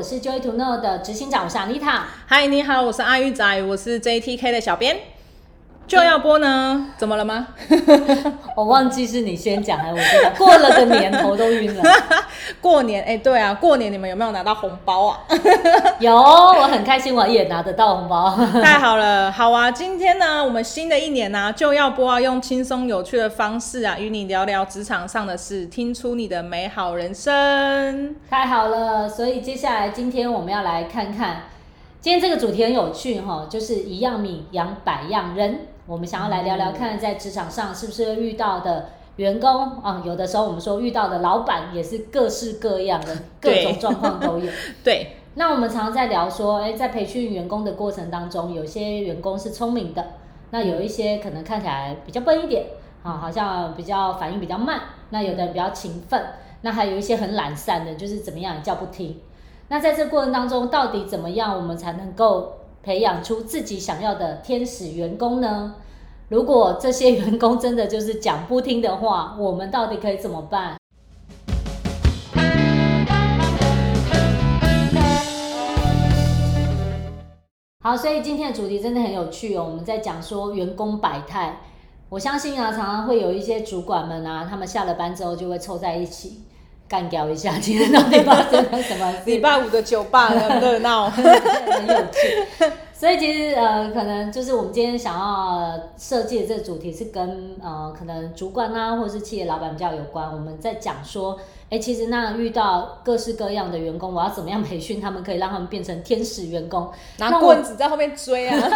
我是 Joy to Know 的执行长，我是 Anita。嗨，你好，我是阿玉仔，我是 JTK 的小编。就要播呢？怎么了吗？我忘记是你先讲还是我先讲？过了个年头都晕了。过年哎、欸，对啊，过年你们有没有拿到红包啊？有，我很开心，我也拿得到红包。太好了，好啊！今天呢，我们新的一年呢、啊，就要播啊，用轻松有趣的方式啊，与你聊聊职场上的事，听出你的美好人生。太好了，所以接下来今天我们要来看看，今天这个主题很有趣哈，就是一样米养百样人。我们想要来聊聊看，在职场上是不是遇到的员工啊？有的时候我们说遇到的老板也是各式各样的，各种状况都有。对。那我们常常在聊说，哎，在培训员工的过程当中，有些员工是聪明的，那有一些可能看起来比较笨一点，啊，好像比较反应比较慢。那有的人比较勤奋，那还有一些很懒散的，就是怎么样也叫不听。那在这过程当中，到底怎么样我们才能够？培养出自己想要的天使员工呢？如果这些员工真的就是讲不听的话，我们到底可以怎么办？好，所以今天的主题真的很有趣哦。我们在讲说员工百态，我相信啊，常常会有一些主管们啊，他们下了班之后就会凑在一起干掉一下，今天到底发生了什么？礼拜五的酒吧很热闹，很有趣。所以其实呃，可能就是我们今天想要设计的这个主题是跟呃，可能主管啊，或者是企业老板比较有关。我们在讲说，哎，其实那遇到各式各样的员工，我要怎么样培训他们，可以让他们变成天使员工？拿棍子在后面追啊？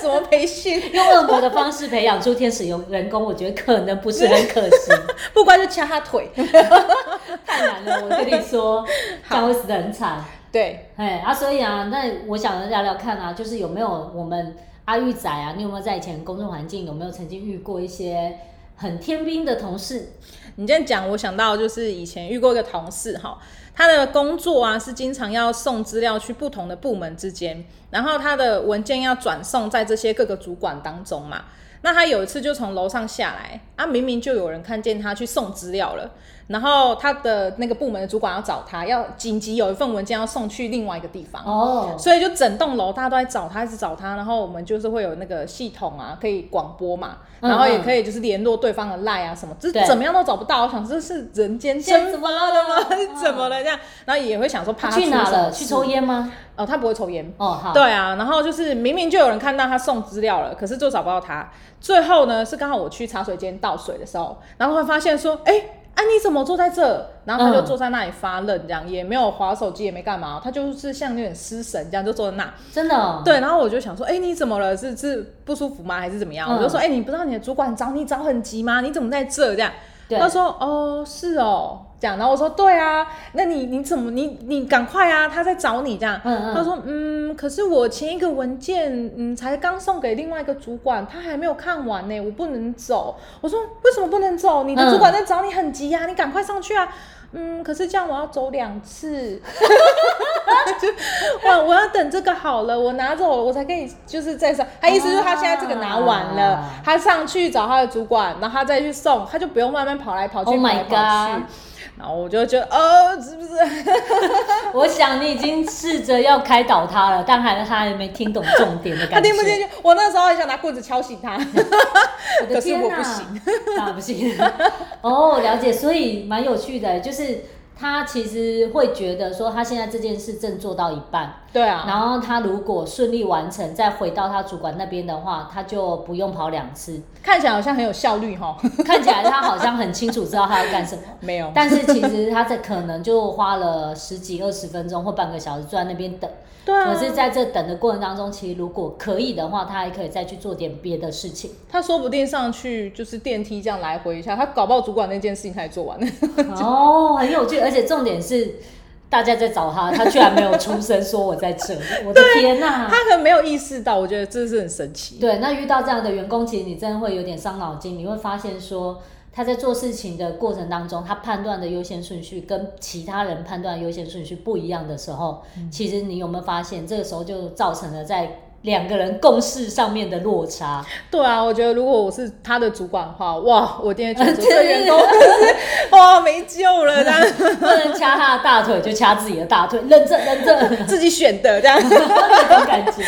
怎么培训？用恶魔的方式培养出天使员员工，我觉得可能不是很可行。不乖就掐他腿，太难了。我跟你说，这样会死的很惨。对，哎啊，所以啊，那我想聊聊看啊，就是有没有我们阿玉仔啊，你有没有在以前工作环境有没有曾经遇过一些很天兵的同事？你这样讲，我想到就是以前遇过一个同事哈，他的工作啊是经常要送资料去不同的部门之间，然后他的文件要转送在这些各个主管当中嘛。那他有一次就从楼上下来，啊，明明就有人看见他去送资料了，然后他的那个部门的主管要找他，要紧急有一份文件要送去另外一个地方，哦，所以就整栋楼大家都在找他，一直找他，然后我们就是会有那个系统啊，可以广播嘛，然后也可以就是联络对方的 line 啊什么，就是、怎么样都找不到，我想这是人间蒸发了吗？怎么了这样？然后也会想说怕他去哪了？去抽烟吗？哦，他不会抽烟。哦，好。对啊，然后就是明明就有人看到他送资料了，可是就找不到他。最后呢，是刚好我去茶水间倒水的时候，然后会发现说，哎，啊你怎么坐在这？然后他就坐在那里发愣，这样、嗯、也没有划手机，也没干嘛，他就是像有点失神这样就坐在那。真的、哦？对，然后我就想说，哎，你怎么了？是是不舒服吗？还是怎么样？嗯、我就说，哎，你不知道你的主管找你找很急吗？你怎么在这？这样。对他说：“哦，是哦，这样。”然后我说：“对啊，那你你怎么你你赶快啊，他在找你这样。嗯嗯”他说：“嗯，可是我前一个文件嗯才刚送给另外一个主管，他还没有看完呢，我不能走。”我说：“为什么不能走？你的主管在找你很急呀、你赶快上去啊。”嗯，可是这样我要走两次，就 哇，我要等这个好了，我拿走了我才可以就是再上。他意思是他现在这个拿完了，啊、他上去找他的主管，然后他再去送，他就不用慢慢跑来跑去，跑来跑去。Oh 然后我就觉得，哦，是不是？我想你已经试着要开导他了，但还是他还没听懂重点的感觉。他听不进去。我那时候还想拿棍子敲醒他，我的天哪，可是我不行，那不行。哦，了解，所以蛮有趣的，就是。他其实会觉得说，他现在这件事正做到一半，对啊，然后他如果顺利完成，再回到他主管那边的话，他就不用跑两次，看起来好像很有效率哈，看起来他好像很清楚知道他要干什么，没有，但是其实他这可能就花了十几二十分钟或半个小时坐在那边等。对啊，可是在这等的过程当中，其实如果可以的话，他还可以再去做点别的事情。他说不定上去就是电梯这样来回一下，他搞不好主管那件事情他也做完了。哦，很有趣，而且重点是大家在找他，他居然没有出声说我在这里。我的天哪，他可能没有意识到，我觉得这是很神奇。对，那遇到这样的员工，其实你真的会有点伤脑筋，你会发现说。他在做事情的过程当中，他判断的优先顺序跟其他人判断优先顺序不一样的时候，嗯、其实你有没有发现，这个时候就造成了在两个人共事上面的落差。对啊，我觉得如果我是他的主管的话，哇，我今天觉得 这个员工 哇没救了，这样。不能掐他的大腿就掐自己的大腿，认证认证，自己选的这样。那种感觉，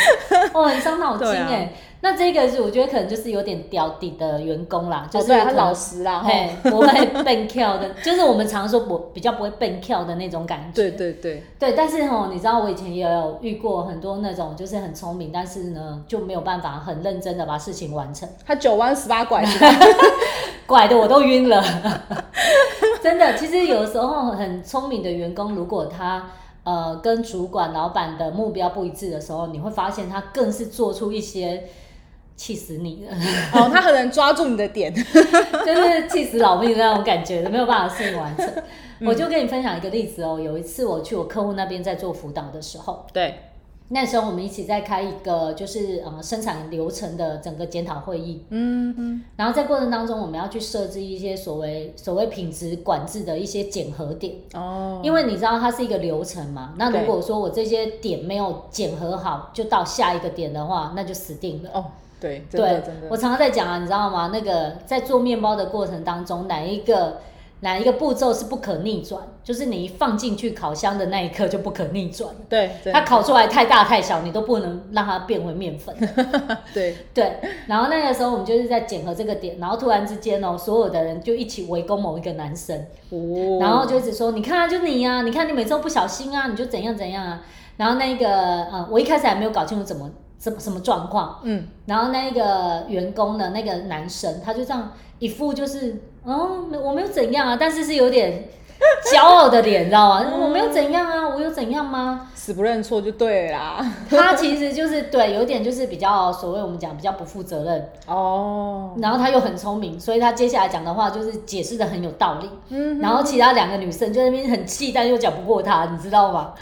哦，很伤脑筋哎。那这个是我觉得可能就是有点屌底的员工啦，就是他老实啦，嘿，不会笨跳的，就是我们常说不比较不会笨跳的那种感觉。对对对对，但是吼，你知道我以前也有遇过很多那种就是很聪明，但是呢就没有办法很认真的把事情完成。他九弯十八拐，拐的我都晕了。真的，其实有时候很聪明的员工，如果他呃跟主管老板的目标不一致的时候，你会发现他更是做出一些。气死你了！哦，他很能抓住你的点，就是气死老命的那种感觉，没有办法事情完成。嗯、我就跟你分享一个例子哦，有一次我去我客户那边在做辅导的时候，对，那时候我们一起在开一个就是呃生产流程的整个检讨会议，嗯嗯，然后在过程当中我们要去设置一些所谓所谓品质管制的一些检核点。哦，因为你知道它是一个流程嘛，那如果说我这些点没有检核好，就到下一个点的话，那就死定了。哦。对对，我常常在讲啊，你知道吗？那个在做面包的过程当中，哪一个哪一个步骤是不可逆转？就是你一放进去烤箱的那一刻就不可逆转。对，它烤出来太大太小，你都不能让它变回面粉。对对，然后那个时候我们就是在检核这个点，然后突然之间哦，所有的人就一起围攻某一个男生，哦，然后就一直说，你看啊，就你啊，你看你每次都不小心啊，你就怎样怎样啊。然后那个呃，我一开始还没有搞清楚怎么。什么什么状况？嗯，然后那个员工的那个男生，他就这样一副就是，哦，我没有怎样啊，但是是有点骄傲的脸，你知道吗？我没有怎样啊，我有怎样吗？死不认错就对啦。他其实就是对，有点就是比较所谓我们讲比较不负责任哦。然后他又很聪明，所以他接下来讲的话就是解释的很有道理。嗯。然后其他两个女生就在那边很气，但又讲不过他，你知道吗？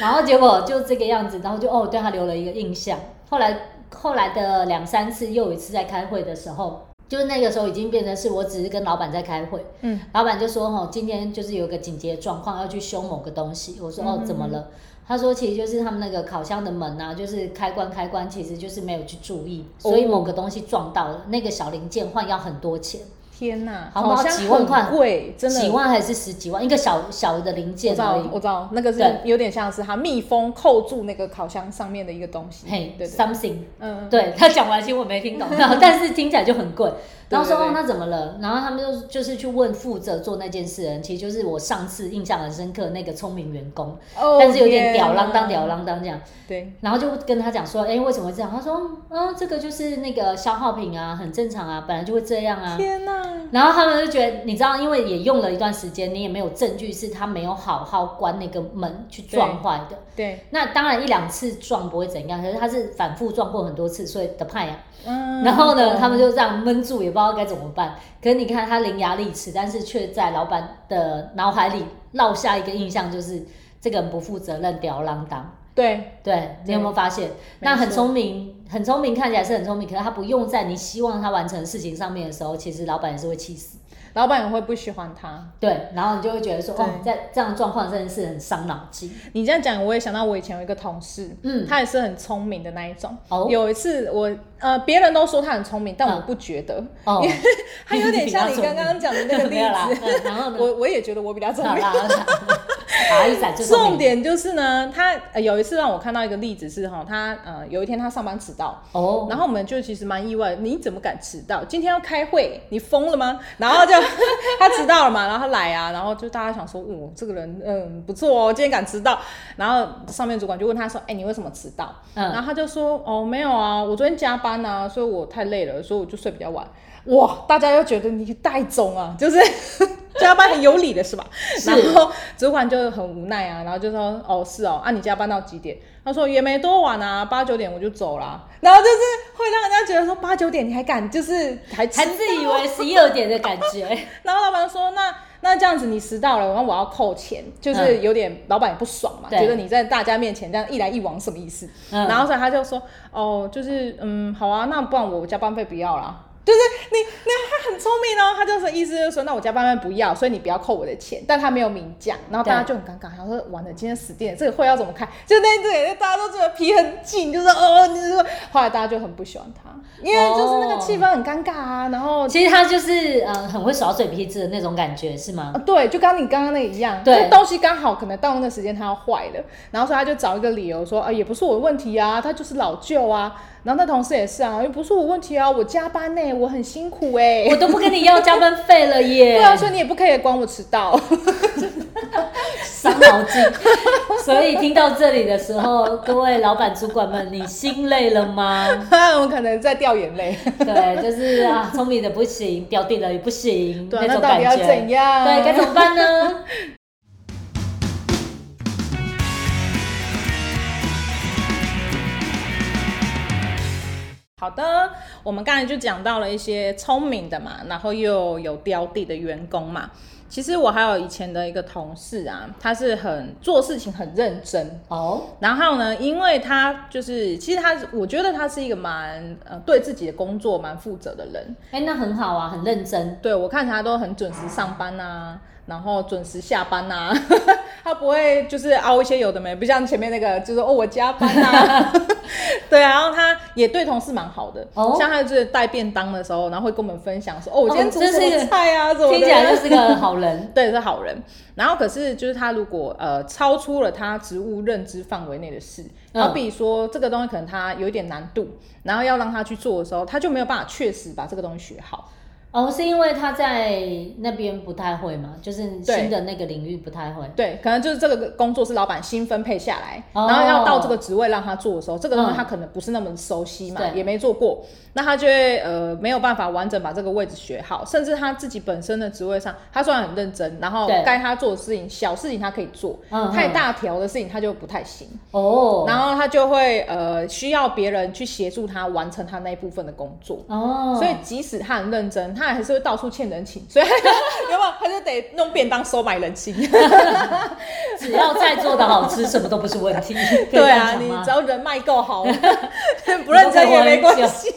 然后结果就这个样子，然后就哦对他留了一个印象。后来后来的两三次，又有一次在开会的时候，就是那个时候已经变成是我只是跟老板在开会。嗯。老板就说：“哦，今天就是有个紧急状况，要去修某个东西。”我说：“哦，怎么了？”他说：“其实就是他们那个烤箱的门啊，就是开关开关，其实就是没有去注意，所以某个东西撞到了，那个小零件换要很多钱。”天呐，好不好？几万块，贵，真的几万还是十几万？一个小小的零件而已。我知道，我知道，那个是有点像是它密封扣住那个烤箱上面的一个东西。嘿，对，something，嗯，对他讲完，其实我没听懂，但是听起来就很贵。然后说哦，那怎么了？然后他们就就是去问负责做那件事的人，其实就是我上次印象很深刻那个聪明员工，但是有点吊儿郎当、吊儿郎当这样。对。然后就跟他讲说，哎，为什么会这样？他说，嗯，这个就是那个消耗品啊，很正常啊，本来就会这样啊。天哪！然后他们就觉得，你知道，因为也用了一段时间，你也没有证据是他没有好好关那个门去撞坏的。对。那当然一两次撞不会怎样，可是他是反复撞过很多次，所以的派呀。嗯，然后呢，他们就这样闷住，也不知道该怎么办。可是你看他伶牙俐齿，但是却在老板的脑海里烙下一个印象，就是这个人不负责任、吊儿郎当。对对，你有没有发现？那很聪明，很聪明，看起来是很聪明，可是他不用在你希望他完成的事情上面的时候，其实老板也是会气死。老板也会不喜欢他，对，然后你就会觉得说，哦，在这样的状况真的是很伤脑筋。你这样讲，我也想到我以前有一个同事，嗯，他也是很聪明的那一种。哦，有一次我，呃，别人都说他很聪明，但我不觉得，哦，他有点像你刚刚讲的那个 例子。然后呢，我我也觉得我比较聪明。重点就是呢，他有一次让我看到一个例子是哈，他呃有一天他上班迟到，哦，然后我们就其实蛮意外，你怎么敢迟到？今天要开会，你疯了吗？然后就。他迟到了嘛，然后他来啊，然后就大家想说，哦，这个人嗯不错哦，今天敢迟到。然后上面主管就问他说，哎、欸，你为什么迟到？嗯，然后他就说，哦，没有啊，我昨天加班啊，所以我太累了，所以我就睡比较晚。哇，大家又觉得你带种啊，就是加班很有理的是吧？是。然后主管就很无奈啊，然后就说，哦，是哦，啊，你加班到几点？他说也没多晚啊，八九点我就走了。然后就是会让人家觉得说八九点你还敢，就是还还自以为十一二点的感觉。然后老板说那那这样子你迟到了，然后我要扣钱，就是有点老板也不爽嘛，觉得你在大家面前这样一来一往什么意思？然后所以他就说哦，就是嗯好啊，那不然我加班费不要啦。就是你，那他很聪明哦，他就是意思就是说，那我加班费不要，所以你不要扣我的钱，但他没有明讲，然后大家就很尴尬，然后说完了，今天死定了，这个会要怎么开？就那对，大家都觉得皮很紧，就是哦，你说，后来大家就很不喜欢他，因为就是那个气氛很尴尬啊。然后其实他就是嗯很会耍嘴皮子的那种感觉，是吗？啊、对，就刚你刚刚那一样，对，东西刚好可能到那个时间他要坏了，然后所以他就找一个理由说，啊、呃，也不是我的问题啊，他就是老旧啊。然后那同事也是啊，又不是我问题啊，我加班呢，我很辛苦哎，我都不跟你要加班费了耶。对啊，所以你也不可以管我迟到，伤脑筋。所以听到这里的时候，各位老板主管们，你心累了吗？我可能在掉眼泪。对，就是啊，聪明的不行，掉地了也不行，对那种感觉。那到底要怎样？对，该怎么办呢？好的，我们刚才就讲到了一些聪明的嘛，然后又有雕地的员工嘛。其实我还有以前的一个同事啊，他是很做事情很认真哦。然后呢，因为他就是，其实他我觉得他是一个蛮呃对自己的工作蛮负责的人。哎，那很好啊，很认真。对，我看他都很准时上班啊。然后准时下班呐、啊，他不会就是凹一些有的没，不像前面那个就是哦我加班呐、啊，对啊，然后他也对同事蛮好的，哦、像他就是带便当的时候，然后会跟我们分享说哦我今天煮什么菜啊，听起来就是个好人，对，是好人。然后可是就是他如果呃超出了他职务认知范围内的事，好比说这个东西可能他有一点难度，然后要让他去做的时候，他就没有办法确实把这个东西学好。哦，是因为他在那边不太会嘛，就是新的那个领域不太会。对，可能就是这个工作是老板新分配下来，哦、然后要到这个职位让他做的时候，这个东西他可能不是那么熟悉嘛，嗯、也没做过，那他就会呃没有办法完整把这个位置学好，甚至他自己本身的职位上，他虽然很认真，然后该他做的事情，小事情他可以做，嗯、太大条的事情他就不太行。哦，然后他就会呃需要别人去协助他完成他那一部分的工作。哦，所以即使他很认真。他还是会到处欠人情，所以 有没有？他就得弄便当收买人心。只要在做的好吃，什么都不是问题。对啊，你只要人脉够好，不认真也没关系。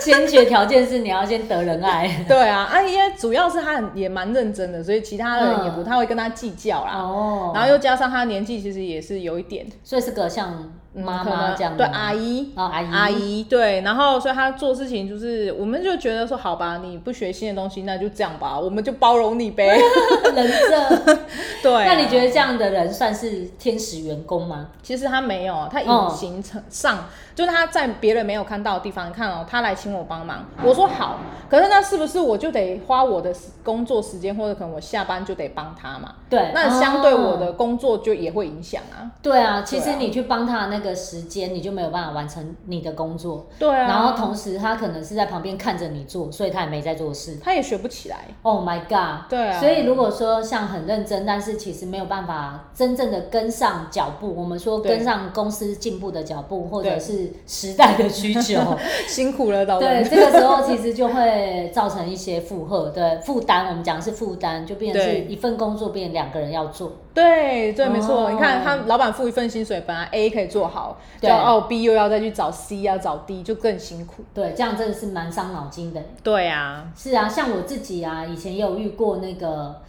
先决条件是你要先得人爱。对啊，啊，因为主要是他也蛮认真的，所以其他人也不太会跟他计较啦。哦，然后又加上他年纪其实也是有一点，所以是个像。妈妈这样对阿姨哦，阿姨阿姨对，然后所以他做事情就是，我们就觉得说好吧，你不学新的东西，那就这样吧，我们就包容你呗。人设 对、啊，那你觉得这样的人算是天使员工吗？其实他没有，他隐形成上。哦就是他在别人没有看到的地方，你看哦，他来请我帮忙，我说好，可是那是不是我就得花我的工作时间，或者可能我下班就得帮他嘛？对，那相对我的工作就也会影响啊。对啊，其实你去帮他那个时间，你就没有办法完成你的工作。对啊，然后同时他可能是在旁边看着你做，所以他也没在做事，他也学不起来。Oh my god！对啊，所以如果说像很认真，但是其实没有办法真正的跟上脚步，我们说跟上公司进步的脚步，或者是时代的。需求 辛苦了，对，这个时候其实就会造成一些负荷，对，负担。我们讲的是负担，就变成是一份工作变成两个人要做。对对，没错。哦、你看他老板付一份薪水，本来 A 可以做好，对，哦 B 又要再去找 C，要找 D，就更辛苦。对，这样真的是蛮伤脑筋的。对啊，是啊，像我自己啊，以前也有遇过那个。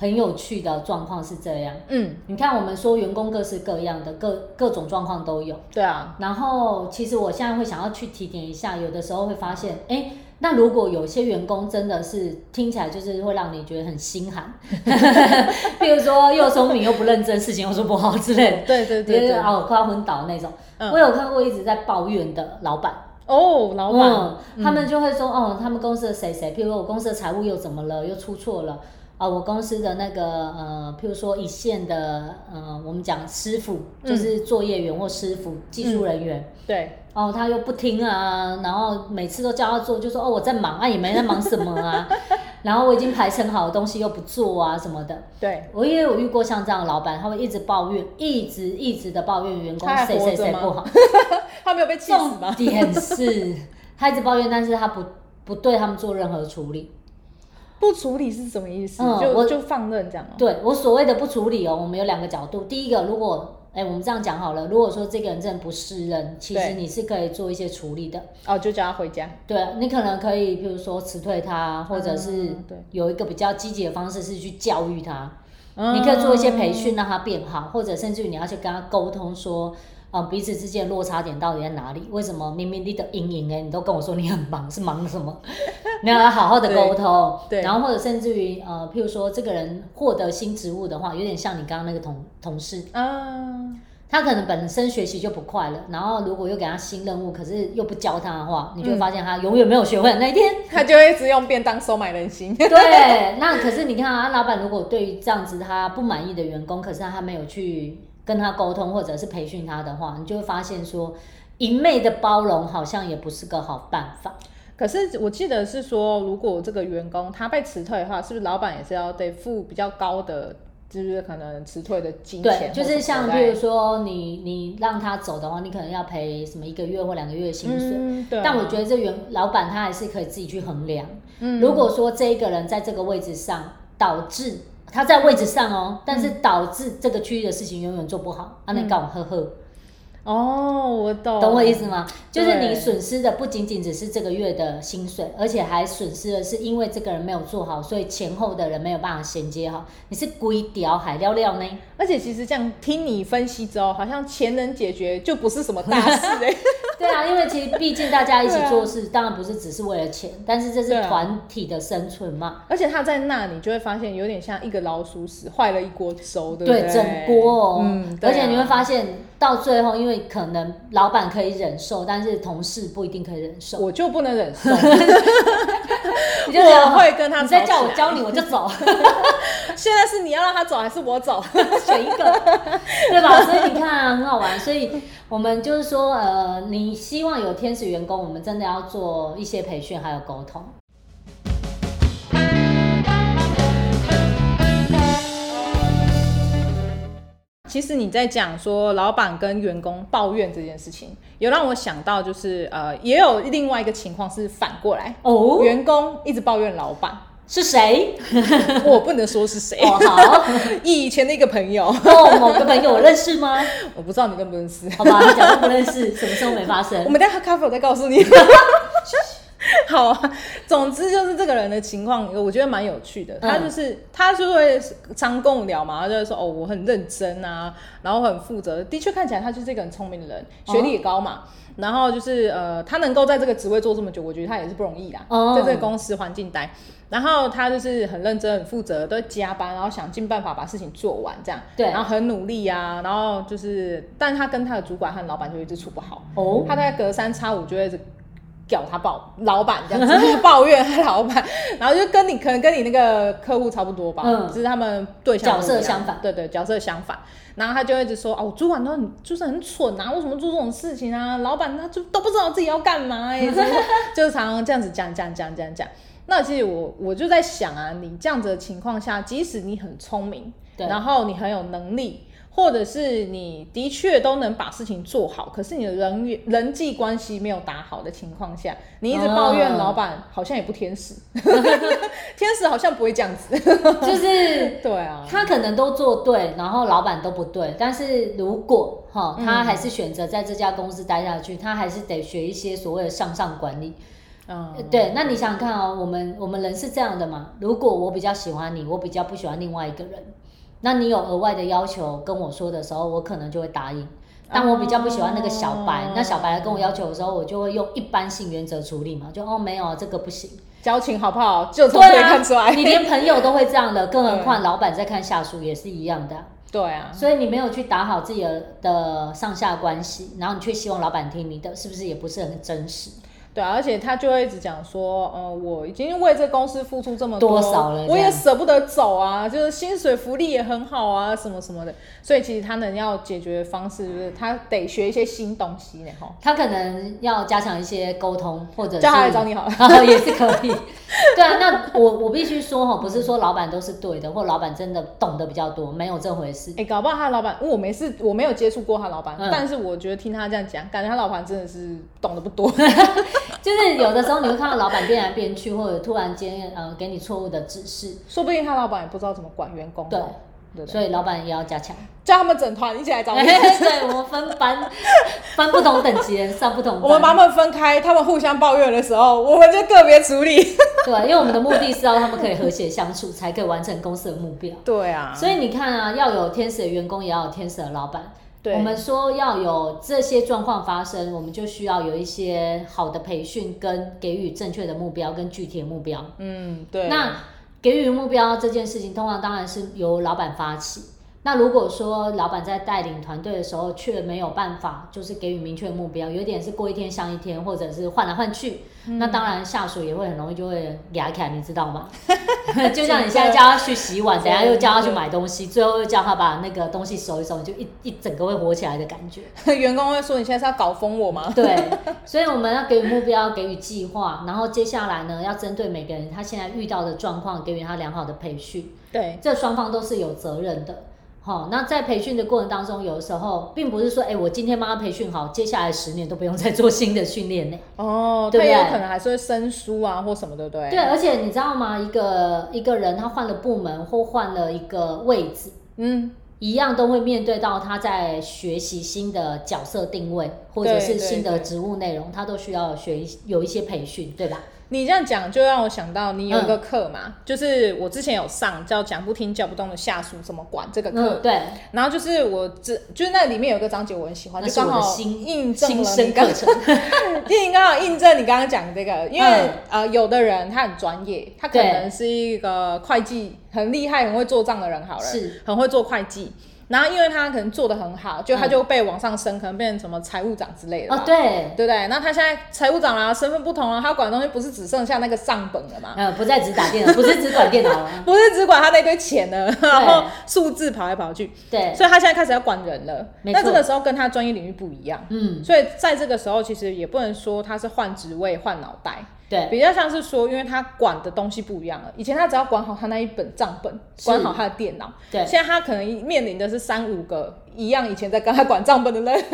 很有趣的状况是这样，嗯，你看我们说员工各式各样的各各种状况都有，对啊。然后其实我现在会想要去提点一下，有的时候会发现，哎，那如果有些员工真的是听起来就是会让你觉得很心寒，比如说又聪明又不认真，事情又做不好之类的，对 对对，对，哦快要昏倒那种。嗯、我有看过一直在抱怨的老板，哦，老板，嗯、他们就会说，哦，他们公司的谁谁，譬如说我公司的财务又怎么了，又出错了。啊、哦，我公司的那个呃，譬如说一线的呃，我们讲师傅，就是作业员或师傅、嗯、技术人员，嗯、对，哦，他又不听啊，然后每次都叫他做，就说哦我在忙啊，也没在忙什么啊，然后我已经排成好的东西又不做啊什么的，对，我也有遇过像这样的老板，他会一直抱怨，一直一直的抱怨员工谁谁谁不好，他没有被气死吗？重点是，他一直抱怨，但是他不不对他们做任何处理。不处理是什么意思？嗯、就我就放任这样。对，我所谓的不处理哦，我们有两个角度。第一个，如果哎，我们这样讲好了，如果说这个人真的不适任，其实你是可以做一些处理的。哦，就叫他回家。对，你可能可以，比如说辞退他，或者是有一个比较积极的方式是去教育他。嗯、你可以做一些培训让他变好，或者甚至于你要去跟他沟通说。啊，彼此之间落差点到底在哪里？为什么明明你的阴影哎，你都跟我说你很忙，是忙什么？你要好好的沟通，对，然后或者甚至于呃，譬如说这个人获得新职务的话，有点像你刚刚那个同同事，嗯，他可能本身学习就不快乐，然后如果又给他新任务，可是又不教他的话，你就会发现他永远没有学会的那一天，嗯、他就会一直用便当收买人心。对，那可是你看啊，老板如果对于这样子他不满意的员工，可是他没有去。跟他沟通或者是培训他的话，你就会发现说，一昧的包容好像也不是个好办法。可是我记得是说，如果这个员工他被辞退的话，是不是老板也是要得付比较高的，就是可能辞退的金钱？对，就是像比如说你你让他走的话，你可能要赔什么一个月或两个月的薪水。嗯，对啊。但我觉得这员老板他还是可以自己去衡量。嗯，如果说这一个人在这个位置上导致。他在位置上哦，但是导致这个区域的事情永远做不好，啊，那告我呵呵。哦，我懂，懂我意思吗？就是你损失的不仅仅只是这个月的薪水，而且还损失的是因为这个人没有做好，所以前后的人没有办法衔接好。你是鬼屌海料料呢？而且其实这样听你分析之后，好像钱能解决就不是什么大事哎、欸。对啊，因为其实毕竟大家一起做事，当然不是只是为了钱，但是这是团体的生存嘛。而且他在那，你就会发现有点像一个老鼠屎坏了一锅粥，对不对？对，整锅哦。嗯，而且你会发现。到最后，因为可能老板可以忍受，但是同事不一定可以忍受。我就不能忍受，你就我会跟他，你再叫我教你，我就走。现在是你要让他走，还是我走？选一个，对吧？所以你看啊，很好玩。所以我们就是说，呃，你希望有天使员工，我们真的要做一些培训，还有沟通。其实你在讲说老板跟员工抱怨这件事情，有让我想到就是呃，也有另外一个情况是反过来哦，员工一直抱怨老板是谁？我不能说是谁哦。好，以前的一个朋友哦，某个朋友我认识吗？我不知道你认不认识。好吧，你假装不认识，什么时候没发生？我们等下喝咖啡，我再告诉你。好啊，总之就是这个人的情况，我觉得蛮有趣的。他就是、嗯、他就会常跟我聊嘛，他就会说哦，我很认真啊，然后很负责。的确看起来他就是一个很聪明的人，学历也高嘛。哦、然后就是呃，他能够在这个职位做这么久，我觉得他也是不容易啦，哦、在这个公司环境待。然后他就是很认真、很负责，都会加班，然后想尽办法把事情做完，这样。对。然后很努力啊，然后就是，但他跟他的主管和老板就一直处不好。哦。他大概隔三差五就会。叫他抱老板这样子，就是抱怨他老板，然后就跟你可能跟你那个客户差不多吧，嗯，只是他们对象角色相反，对对，角色相反。然后他就一直说哦，主管都很就是很蠢啊，为什么做这种事情啊？老板他就都不知道自己要干嘛哎，就是常常这样子讲讲讲讲讲。那其实我我就在想啊，你这样子的情况下，即使你很聪明，对，然后你很有能力。或者是你的确都能把事情做好，可是你的人缘、人际关系没有打好的情况下，你一直抱怨老板，好像也不天使，天使好像不会这样子，就是 对啊，他可能都做对，然后老板都不对，但是如果哈，他还是选择在这家公司待下去，他还是得学一些所谓的向上管理，嗯，对，那你想想看哦，我们我们人是这样的嘛？如果我比较喜欢你，我比较不喜欢另外一个人。那你有额外的要求跟我说的时候，我可能就会答应。但我比较不喜欢那个小白，哦、那小白来跟我要求的时候，我就会用一般性原则处理嘛，就哦没有这个不行，交情好不好就从这里看出来。啊、你连朋友都会这样的，更何况老板在看下属也是一样的。对啊，所以你没有去打好自己的上下关系，然后你却希望老板听你的，是不是也不是很真实？对啊，而且他就会一直讲说，呃，我已经为这公司付出这么多，多少了，我也舍不得走啊，就是薪水福利也很好啊，什么什么的。所以其实他能要解决的方式，就是他得学一些新东西呢，哈。他可能要加强一些沟通，或者叫他来找你好了，啊，也是可以。对啊，那我我必须说哈，不是说老板都是对的，或老板真的懂得比较多，没有这回事。哎，搞不好他老板，我没事，我没有接触过他老板，嗯、但是我觉得听他这样讲，感觉他老板真的是懂得不多。就是有的时候你会看到老板变来变去，或者突然间呃给你错误的指示，说不定他老板也不知道怎么管员工。对，对对所以老板也要加强，叫他们整团一起来找你。对，我们分班，分不同等级上不同班。我们把他们分开，他们互相抱怨的时候，我们就个别处理。对，因为我们的目的是要他们可以和谐相处，才可以完成公司的目标。对啊，所以你看啊，要有天使的员工，也要有天使的老板。对，我们说要有这些状况发生，我们就需要有一些好的培训，跟给予正确的目标跟具体的目标。嗯，对。那给予目标这件事情，通常当然是由老板发起。那如果说老板在带领团队的时候，却没有办法，就是给予明确的目标，有点是过一天像一天，或者是换来换去，嗯、那当然下属也会很容易就会压起来，你知道吗？就像你现在叫他去洗碗，等下又叫他去买东西，最后又叫他把那个东西收一收，你就一一整个会火起来的感觉。员工会说：“你现在是要搞疯我吗？”对，所以我们要给予目标，给予计划，然后接下来呢，要针对每个人他现在遇到的状况，给予他良好的培训。对，这双方都是有责任的。好，那在培训的过程当中，有的时候并不是说，哎、欸，我今天帮他培训好，接下来十年都不用 再做新的训练呢。哦，对，有可能还是会生疏啊，或什么，对不对？对，而且你知道吗？一个一个人他换了部门或换了一个位置，嗯，一样都会面对到他在学习新的角色定位，或者是新的职务内容，他都需要学有一些培训，对吧？你这样讲就让我想到，你有一个课嘛、嗯，就是我之前有上叫“讲不听、叫不动的下属怎么管”这个课、嗯。对。然后就是我这，就是那里面有一个章节我很喜欢，就刚好印证了你刚刚，你刚好印证你刚刚讲的这个，因为、嗯、呃，有的人他很专业，他可能是一个会计很厉害、很会做账的人，好了，是很会做会计。然后，因为他可能做得很好，就他就被往上升，嗯、可能变成什么财务长之类的。哦，对，对不对？那他现在财务长啦，身份不同了，他管的东西不是只剩下那个账本了嘛？呃，不再只打电脑，不是只管电脑了，不是只管他那堆钱了，然后数字跑来跑去。对，所以他现在开始要管人了。那这个时候跟他专业领域不一样。嗯，所以在这个时候，其实也不能说他是换职位、换脑袋。对，比较像是说，因为他管的东西不一样了。以前他只要管好他那一本账本，管好他的电脑。对，现在他可能面临的是三五个一样以前在跟他管账本的人。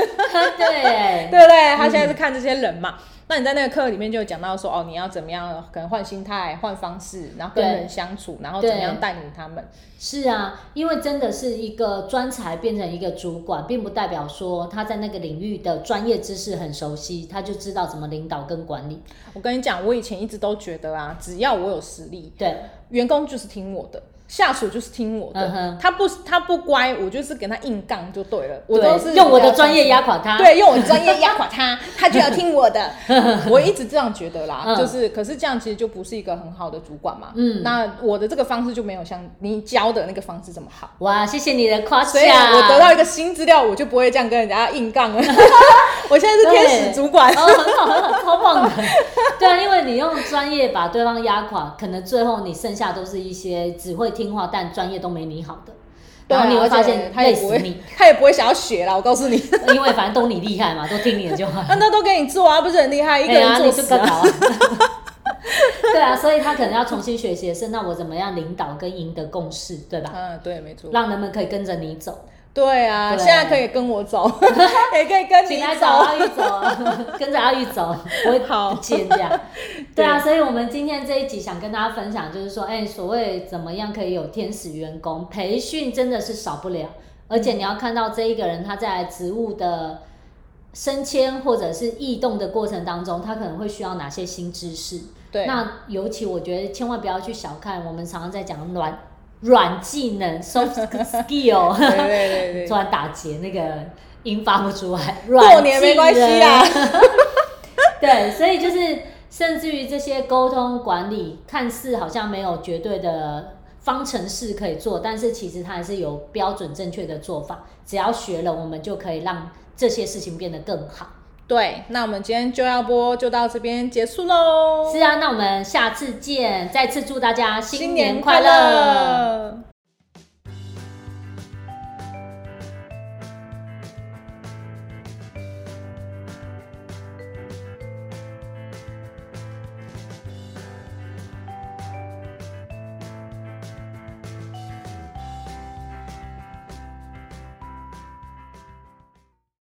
对，对不对？他现在是看这些人嘛。嗯那你在那个课里面就有讲到说，哦，你要怎么样，可能换心态、换方式，然后跟人相处，然后怎么样带领他们？是啊，因为真的是一个专才变成一个主管，并不代表说他在那个领域的专业知识很熟悉，他就知道怎么领导跟管理。我跟你讲，我以前一直都觉得啊，只要我有实力，对，员工就是听我的。下属就是听我的，嗯、他不他不乖，我就是跟他硬杠就对了。我都是用我的专业压垮他，对，用我的专业压垮他，他就要听我的。我一直这样觉得啦，嗯、就是可是这样其实就不是一个很好的主管嘛。嗯，那我的这个方式就没有像你教的那个方式这么好。哇，谢谢你的夸奖。所以我得到一个新资料，我就不会这样跟人家硬杠了。我现在是天使主管，哦，很好很好，超棒的。对啊，因为你用专业把对方压垮，可能最后你剩下都是一些只会。听话，但专业都没你好的，然后你会发现他也不会，他也不会想要学啦。我告诉你，因为反正都你厉害嘛，都听你的就好。那那都给你做啊，不是很厉害？一个人做事啊。对啊，所以他可能要重新学习的是，那我怎么样领导跟赢得共识，对吧？嗯，对，没错，让人们可以跟着你走。对啊对，现在可以跟我走，也可以跟你走，找阿玉走，跟着阿玉走，我会好见这样。对啊，所以我们今天这一集想跟大家分享，就是说，哎、欸，所谓怎么样可以有天使员工，培训真的是少不了，而且你要看到这一个人他在职务的升迁或者是异动的过程当中，他可能会需要哪些新知识。对，那尤其我觉得千万不要去小看，我们常常在讲暖。软技能 （soft skill），对对对对，突然打结，那个音发不出来。过年没关系啊。对，所以就是，甚至于这些沟通管理，看似好像没有绝对的方程式可以做，但是其实它还是有标准正确的做法。只要学了，我们就可以让这些事情变得更好。对，那我们今天就要播就到这边结束喽。是啊，那我们下次见。再次祝大家新年快乐。